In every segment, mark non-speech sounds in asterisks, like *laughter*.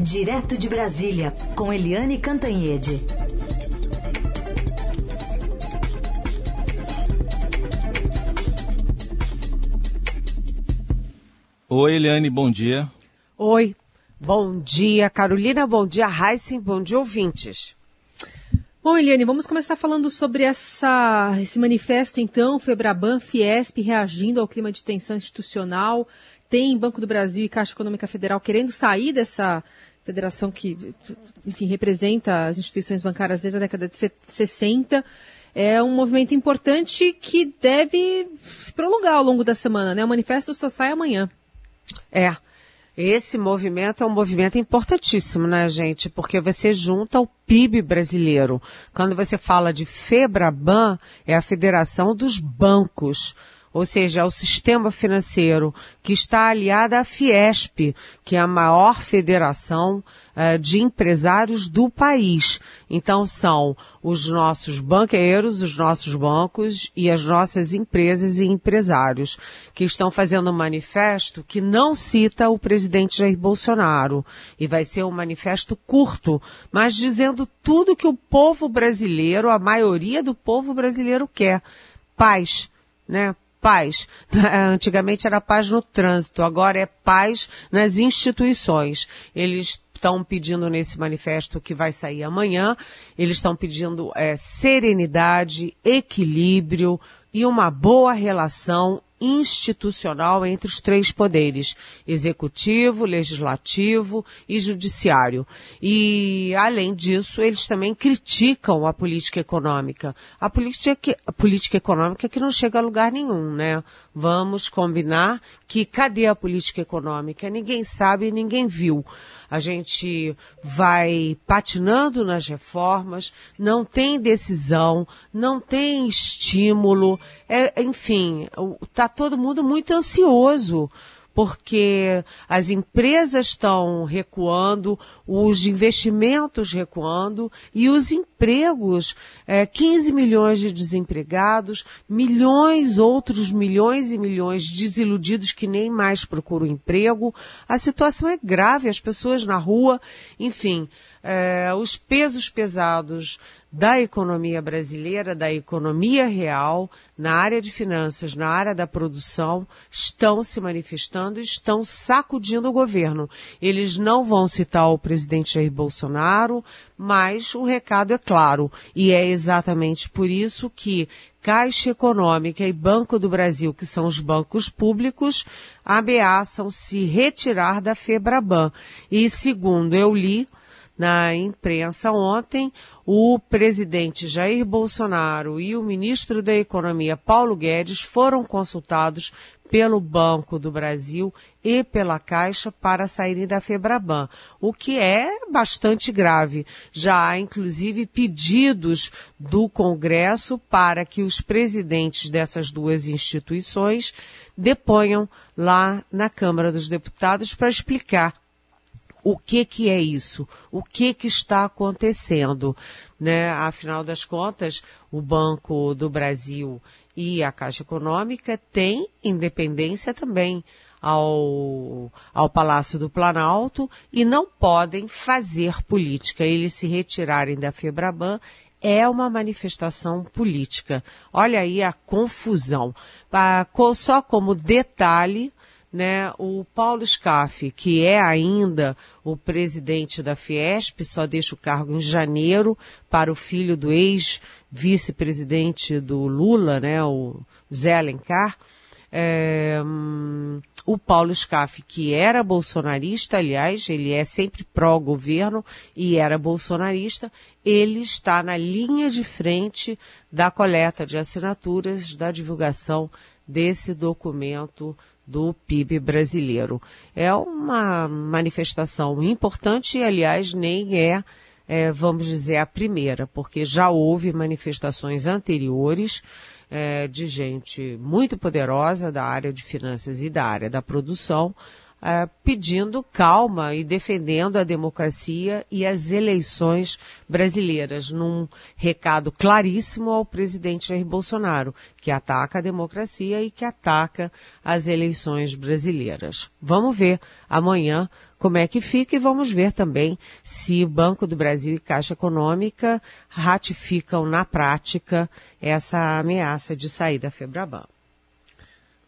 Direto de Brasília, com Eliane Cantanhede. Oi, Eliane, bom dia. Oi, bom dia, Carolina, bom dia, Heisen, bom dia, ouvintes. Bom, Eliane, vamos começar falando sobre essa, esse manifesto, então, Febraban, Fiesp, reagindo ao clima de tensão institucional. Tem Banco do Brasil e Caixa Econômica Federal querendo sair dessa federação que, enfim, representa as instituições bancárias desde a década de 60. É um movimento importante que deve se prolongar ao longo da semana, né? O manifesto só sai amanhã. É. Esse movimento é um movimento importantíssimo, né, gente? Porque você junta o PIB brasileiro. Quando você fala de FEBRABAN, é a Federação dos Bancos ou seja, é o sistema financeiro que está aliada à Fiesp, que é a maior federação uh, de empresários do país. Então são os nossos banqueiros, os nossos bancos e as nossas empresas e empresários que estão fazendo um manifesto que não cita o presidente Jair Bolsonaro e vai ser um manifesto curto, mas dizendo tudo que o povo brasileiro, a maioria do povo brasileiro quer. Paz, né? Paz. *laughs* Antigamente era paz no trânsito, agora é paz nas instituições. Eles estão pedindo nesse manifesto que vai sair amanhã, eles estão pedindo é, serenidade, equilíbrio e uma boa relação institucional entre os três poderes, executivo, legislativo e judiciário. E, além disso, eles também criticam a política econômica. A política, a política econômica que não chega a lugar nenhum, né? Vamos combinar que cadê a política econômica? Ninguém sabe, ninguém viu. A gente vai patinando nas reformas, não tem decisão, não tem estímulo, é, enfim, está todo mundo muito ansioso porque as empresas estão recuando, os investimentos recuando e os empregos, é, 15 milhões de desempregados, milhões, outros milhões e milhões desiludidos que nem mais procuram emprego. A situação é grave, as pessoas na rua, enfim, é, os pesos pesados da economia brasileira, da economia real, na área de finanças, na área da produção, estão se manifestando estão sacudindo o governo. Eles não vão citar o presidente Jair Bolsonaro, mas o recado é claro. E é exatamente por isso que Caixa Econômica e Banco do Brasil, que são os bancos públicos, ameaçam se retirar da Febraban. E segundo eu li, na imprensa ontem, o presidente Jair Bolsonaro e o ministro da Economia Paulo Guedes foram consultados pelo Banco do Brasil e pela Caixa para saírem da Febraban, o que é bastante grave. Já há, inclusive, pedidos do Congresso para que os presidentes dessas duas instituições deponham lá na Câmara dos Deputados para explicar o que que é isso? O que que está acontecendo? Né? Afinal das contas, o Banco do Brasil e a Caixa Econômica têm independência também ao, ao Palácio do Planalto e não podem fazer política. Eles se retirarem da Febraban é uma manifestação política. Olha aí a confusão. Só como detalhe, né, o Paulo Scaff, que é ainda o presidente da Fiesp, só deixa o cargo em janeiro para o filho do ex-vice-presidente do Lula, né, o Zé Alencar. É, o Paulo Scaff, que era bolsonarista, aliás, ele é sempre pró-governo e era bolsonarista, ele está na linha de frente da coleta de assinaturas, da divulgação desse documento do PIB brasileiro. É uma manifestação importante e, aliás, nem é, é, vamos dizer, a primeira, porque já houve manifestações anteriores é, de gente muito poderosa da área de finanças e da área da produção, uh, pedindo calma e defendendo a democracia e as eleições brasileiras, num recado claríssimo ao presidente Jair Bolsonaro, que ataca a democracia e que ataca as eleições brasileiras. Vamos ver amanhã como é que fica e vamos ver também se Banco do Brasil e Caixa Econômica ratificam na prática essa ameaça de sair da Febraban.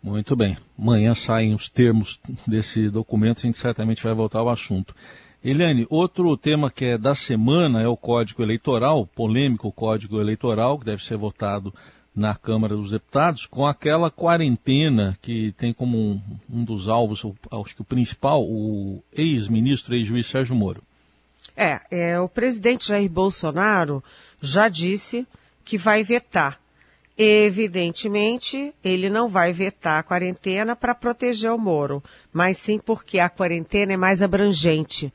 Muito bem. Amanhã saem os termos desse documento, a gente certamente vai voltar ao assunto. Eliane, outro tema que é da semana é o Código Eleitoral, polêmico Código Eleitoral, que deve ser votado na Câmara dos Deputados, com aquela quarentena que tem como um, um dos alvos, acho que o principal, o ex-ministro, ex-juiz Sérgio Moro. É, é, o presidente Jair Bolsonaro já disse que vai vetar. Evidentemente, ele não vai vetar a quarentena para proteger o Moro, mas sim porque a quarentena é mais abrangente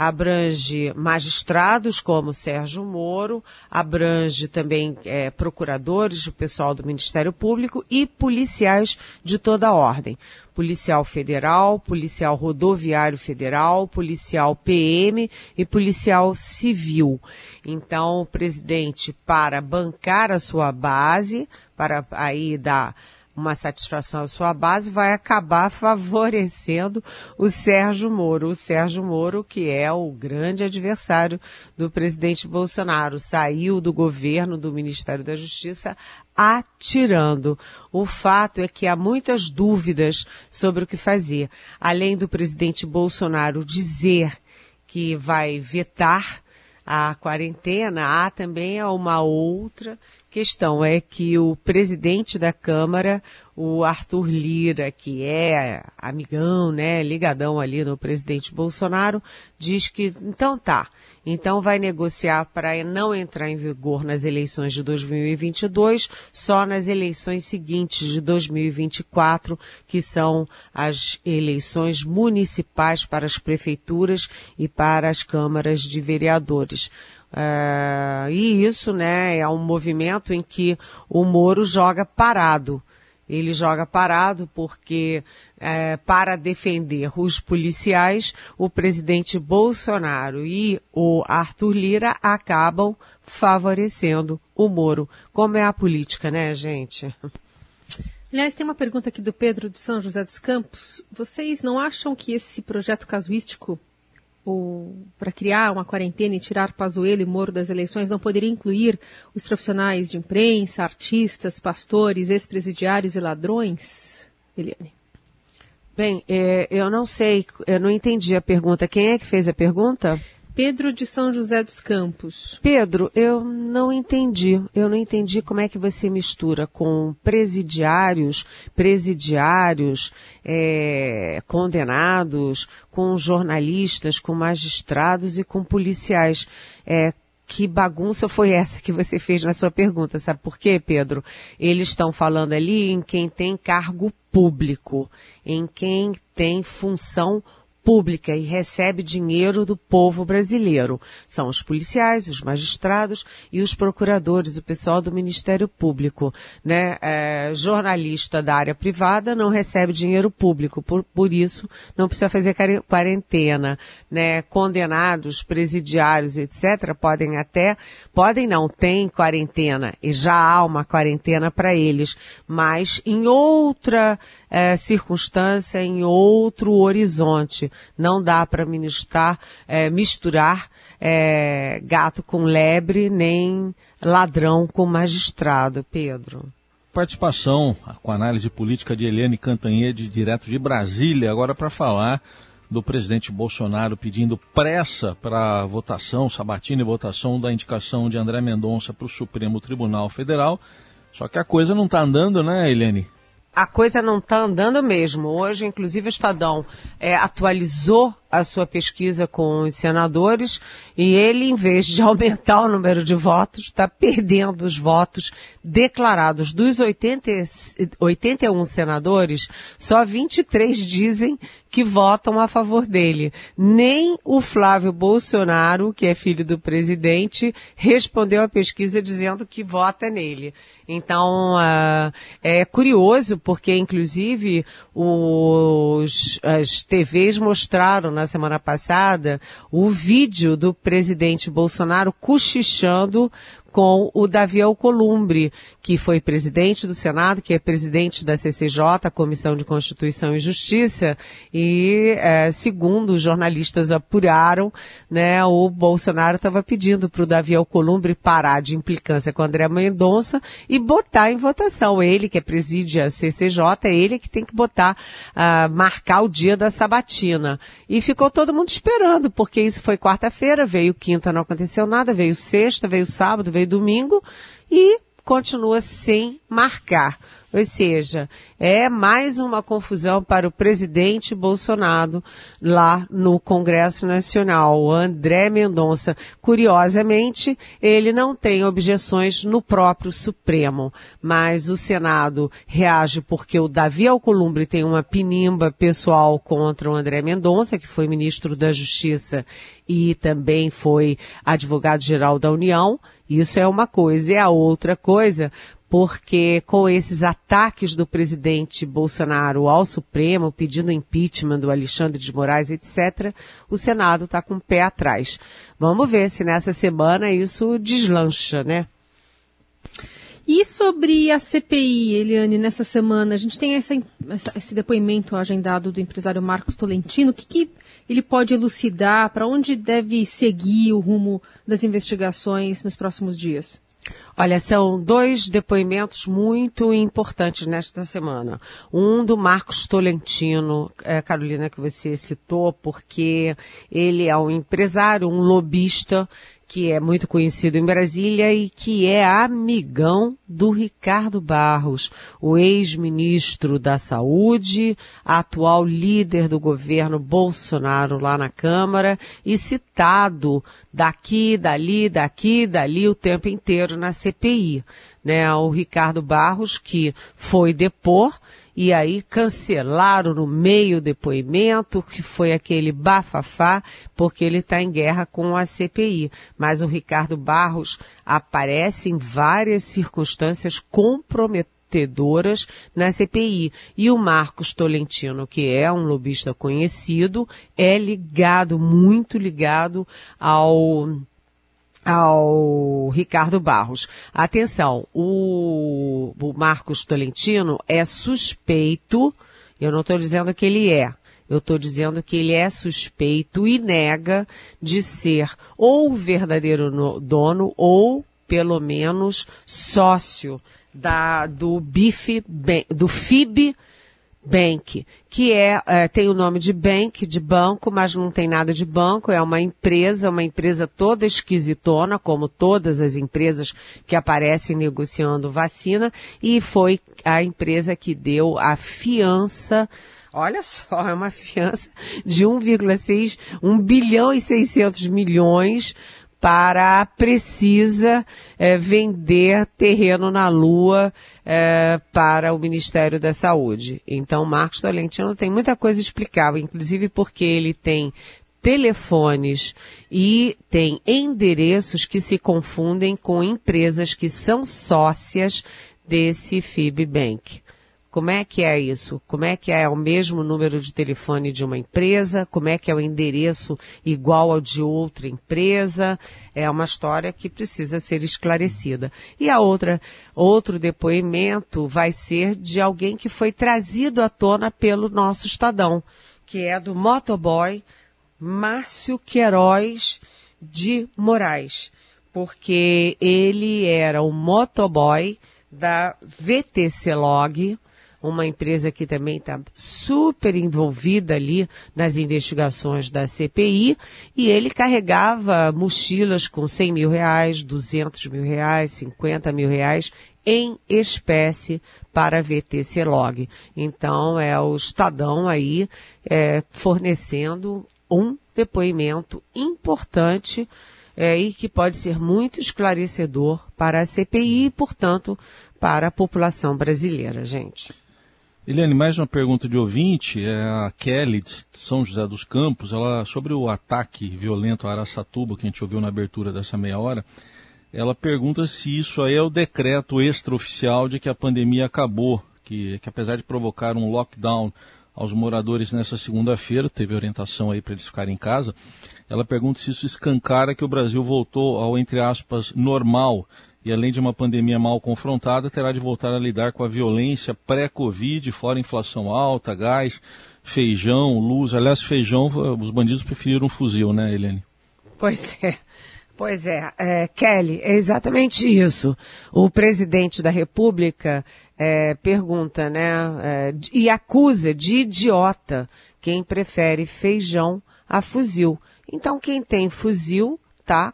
abrange magistrados como Sérgio Moro, abrange também é, procuradores, o pessoal do Ministério Público e policiais de toda a ordem. Policial federal, policial rodoviário federal, policial PM e policial civil. Então, o presidente, para bancar a sua base, para aí dar uma satisfação à sua base, vai acabar *laughs* favorecendo o Sérgio Moro. O Sérgio Moro, que é o grande adversário do presidente Bolsonaro, saiu do governo do Ministério da Justiça atirando. O fato é que há muitas dúvidas sobre o que fazer. Além do presidente Bolsonaro dizer que vai vetar a quarentena, há também uma outra questão é que o presidente da Câmara, o Arthur Lira, que é amigão, né, ligadão ali no presidente Bolsonaro, diz que então tá, então vai negociar para não entrar em vigor nas eleições de 2022, só nas eleições seguintes de 2024, que são as eleições municipais para as prefeituras e para as câmaras de vereadores. Uh, e isso, né, é um movimento em que o Moro joga parado. Ele joga parado porque, é, para defender os policiais, o presidente Bolsonaro e o Arthur Lira acabam favorecendo o Moro. Como é a política, né, gente? Aliás, tem uma pergunta aqui do Pedro de São José dos Campos. Vocês não acham que esse projeto casuístico para criar uma quarentena e tirar Pazuello e Moro das eleições não poderia incluir os profissionais de imprensa, artistas, pastores, ex-presidiários e ladrões? Eliane. Bem, é, eu não sei, eu não entendi a pergunta. Quem é que fez a pergunta? Pedro de São José dos Campos. Pedro, eu não entendi. Eu não entendi como é que você mistura com presidiários, presidiários, é, condenados, com jornalistas, com magistrados e com policiais. É, que bagunça foi essa que você fez na sua pergunta? Sabe por quê, Pedro? Eles estão falando ali em quem tem cargo público, em quem tem função pública pública e recebe dinheiro do povo brasileiro. São os policiais, os magistrados e os procuradores, o pessoal do Ministério Público. Né? É, jornalista da área privada não recebe dinheiro público, por, por isso não precisa fazer quarentena. Né? Condenados, presidiários, etc., podem até, podem não, tem quarentena, e já há uma quarentena para eles, mas em outra é, circunstância, em outro horizonte. Não dá para ministrar, é, misturar é, gato com lebre, nem ladrão com magistrado, Pedro. Participação com análise política de Eliane Cantanhede, direto de Brasília, agora para falar do presidente Bolsonaro pedindo pressa para votação, sabatina e votação da indicação de André Mendonça para o Supremo Tribunal Federal. Só que a coisa não está andando, né, Eliane? A coisa não está andando mesmo. Hoje, inclusive, o Estadão é, atualizou a sua pesquisa com os senadores e ele, em vez de *laughs* aumentar o número de votos, está perdendo os votos declarados. Dos 80, 81 senadores, só 23 dizem que votam a favor dele. Nem o Flávio Bolsonaro, que é filho do presidente, respondeu à pesquisa dizendo que vota nele. Então, uh, é curioso porque, inclusive, os, as TVs mostraram na semana passada o vídeo do presidente Bolsonaro cochichando com o Davi Alcolumbre, que foi presidente do Senado, que é presidente da CCJ, Comissão de Constituição e Justiça, e é, segundo os jornalistas apuraram, né, o Bolsonaro estava pedindo para o Davi Alcolumbre parar de implicância com André Mendonça e botar em votação. Ele que preside a CCJ, é ele que tem que botar, uh, marcar o dia da sabatina. E ficou todo mundo esperando, porque isso foi quarta-feira, veio quinta, não aconteceu nada, veio sexta, veio sábado, veio domingo e continua sem marcar. Ou seja, é mais uma confusão para o presidente Bolsonaro lá no Congresso Nacional, André Mendonça. Curiosamente, ele não tem objeções no próprio Supremo, mas o Senado reage porque o Davi Alcolumbre tem uma pinimba pessoal contra o André Mendonça, que foi ministro da Justiça e também foi advogado-geral da União. Isso é uma coisa. E a outra coisa, porque com esses ataques do presidente Bolsonaro ao Supremo, pedindo impeachment do Alexandre de Moraes, etc., o Senado está com o pé atrás. Vamos ver se nessa semana isso deslancha, né? E sobre a CPI, Eliane, nessa semana, a gente tem essa, essa, esse depoimento agendado do empresário Marcos Tolentino. O que, que ele pode elucidar? Para onde deve seguir o rumo das investigações nos próximos dias? Olha, são dois depoimentos muito importantes nesta semana. Um do Marcos Tolentino, é, Carolina, que você citou, porque ele é um empresário, um lobista que é muito conhecido em Brasília e que é amigão do Ricardo Barros, o ex-ministro da Saúde, atual líder do governo Bolsonaro lá na Câmara e citado daqui, dali, daqui, dali o tempo inteiro na CPI. Né? O Ricardo Barros, que foi depor e aí cancelaram no meio depoimento, que foi aquele bafafá, porque ele está em guerra com a CPI. Mas o Ricardo Barros aparece em várias circunstâncias comprometedoras na CPI. E o Marcos Tolentino, que é um lobista conhecido, é ligado, muito ligado ao ao Ricardo Barros. Atenção, o, o Marcos Tolentino é suspeito, eu não estou dizendo que ele é, eu estou dizendo que ele é suspeito e nega de ser ou o verdadeiro no, dono ou, pelo menos, sócio da, do BIF, do FIB Bank, que é, é, tem o nome de bank, de banco, mas não tem nada de banco, é uma empresa, uma empresa toda esquisitona, como todas as empresas que aparecem negociando vacina, e foi a empresa que deu a fiança Olha só, é uma fiança de 1,6, 1 bilhão e 600 milhões para Precisa é, vender terreno na Lua é, para o Ministério da Saúde. Então, Marcos Tolentino tem muita coisa explicável, inclusive porque ele tem telefones e tem endereços que se confundem com empresas que são sócias desse FIBBank. Como é que é isso? Como é que é o mesmo número de telefone de uma empresa? Como é que é o endereço igual ao de outra empresa? É uma história que precisa ser esclarecida. E a outra, outro depoimento vai ser de alguém que foi trazido à tona pelo nosso Estadão, que é do motoboy Márcio Queiroz de Moraes, porque ele era o motoboy da VTC Log, uma empresa que também está super envolvida ali nas investigações da CPI, e ele carregava mochilas com 100 mil reais, 200 mil reais, 50 mil reais em espécie para a VTC Log. Então, é o Estadão aí é, fornecendo um depoimento importante é, e que pode ser muito esclarecedor para a CPI e, portanto, para a população brasileira, gente. Eliane, mais uma pergunta de ouvinte, é a Kelly de São José dos Campos, ela sobre o ataque violento a Araçatuba que a gente ouviu na abertura dessa meia hora, ela pergunta se isso aí é o decreto extraoficial de que a pandemia acabou, que, que apesar de provocar um lockdown aos moradores nessa segunda-feira, teve orientação aí para eles ficarem em casa. Ela pergunta se isso escancara que o Brasil voltou ao, entre aspas, normal e além de uma pandemia mal confrontada, terá de voltar a lidar com a violência pré-Covid, fora inflação alta, gás, feijão, luz. Aliás, feijão, os bandidos preferiram um fuzil, né, Helene? Pois *laughs* é. Pois é, é, Kelly, é exatamente isso. O presidente da República é, pergunta, né, é, e acusa de idiota quem prefere feijão a fuzil. Então, quem tem fuzil tá,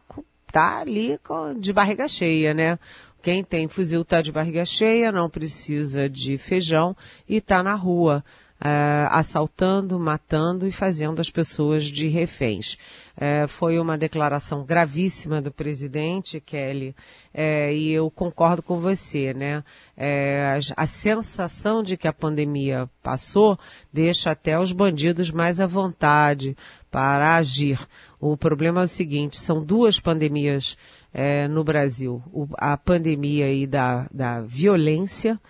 tá ali de barriga cheia, né? Quem tem fuzil tá de barriga cheia, não precisa de feijão e tá na rua uh, assaltando, matando e fazendo as pessoas de reféns. Uh, foi uma declaração gravíssima do presidente, Kelly, uh, e eu concordo com você, né? A, a sensação de que a pandemia passou deixa até os bandidos mais à vontade para agir. O problema é o seguinte, são duas pandemias no Brasil. O, a pandemia aí da, da violência,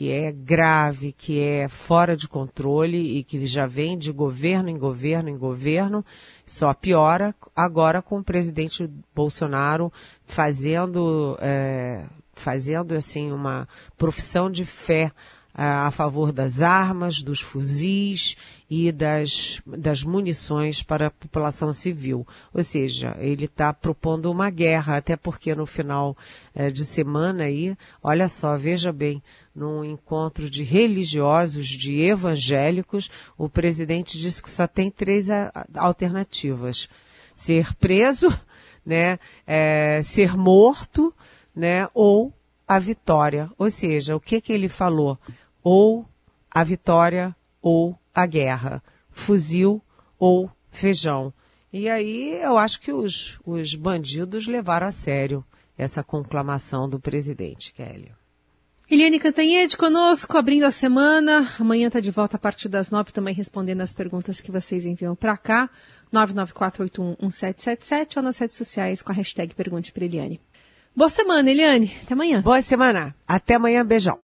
que é grave, que é fora de controle e que já vem de governo em governo em governo, só piora agora com o presidente Bolsonaro fazendo, é, fazendo assim uma profissão de fé a favor das armas, dos fuzis e das, das munições para a população civil. Ou seja, ele está propondo uma guerra, até porque no final é, de semana aí, olha só, veja bem, num encontro de religiosos, de evangélicos, o presidente disse que só tem três alternativas. Ser preso, *laughs* né, é, ser morto, né, ou a vitória. Ou seja, o que que ele falou? Ou a vitória ou a guerra. Fuzil ou feijão. E aí eu acho que os, os bandidos levaram a sério essa conclamação do presidente, Kelly. Eliane Cantanhede conosco, abrindo a semana. Amanhã está de volta a partir das nove, também respondendo as perguntas que vocês enviam para cá. 994811777 ou nas redes sociais com a hashtag Pergunte para Eliane. Boa semana, Eliane. Até amanhã. Boa semana. Até amanhã. Beijão.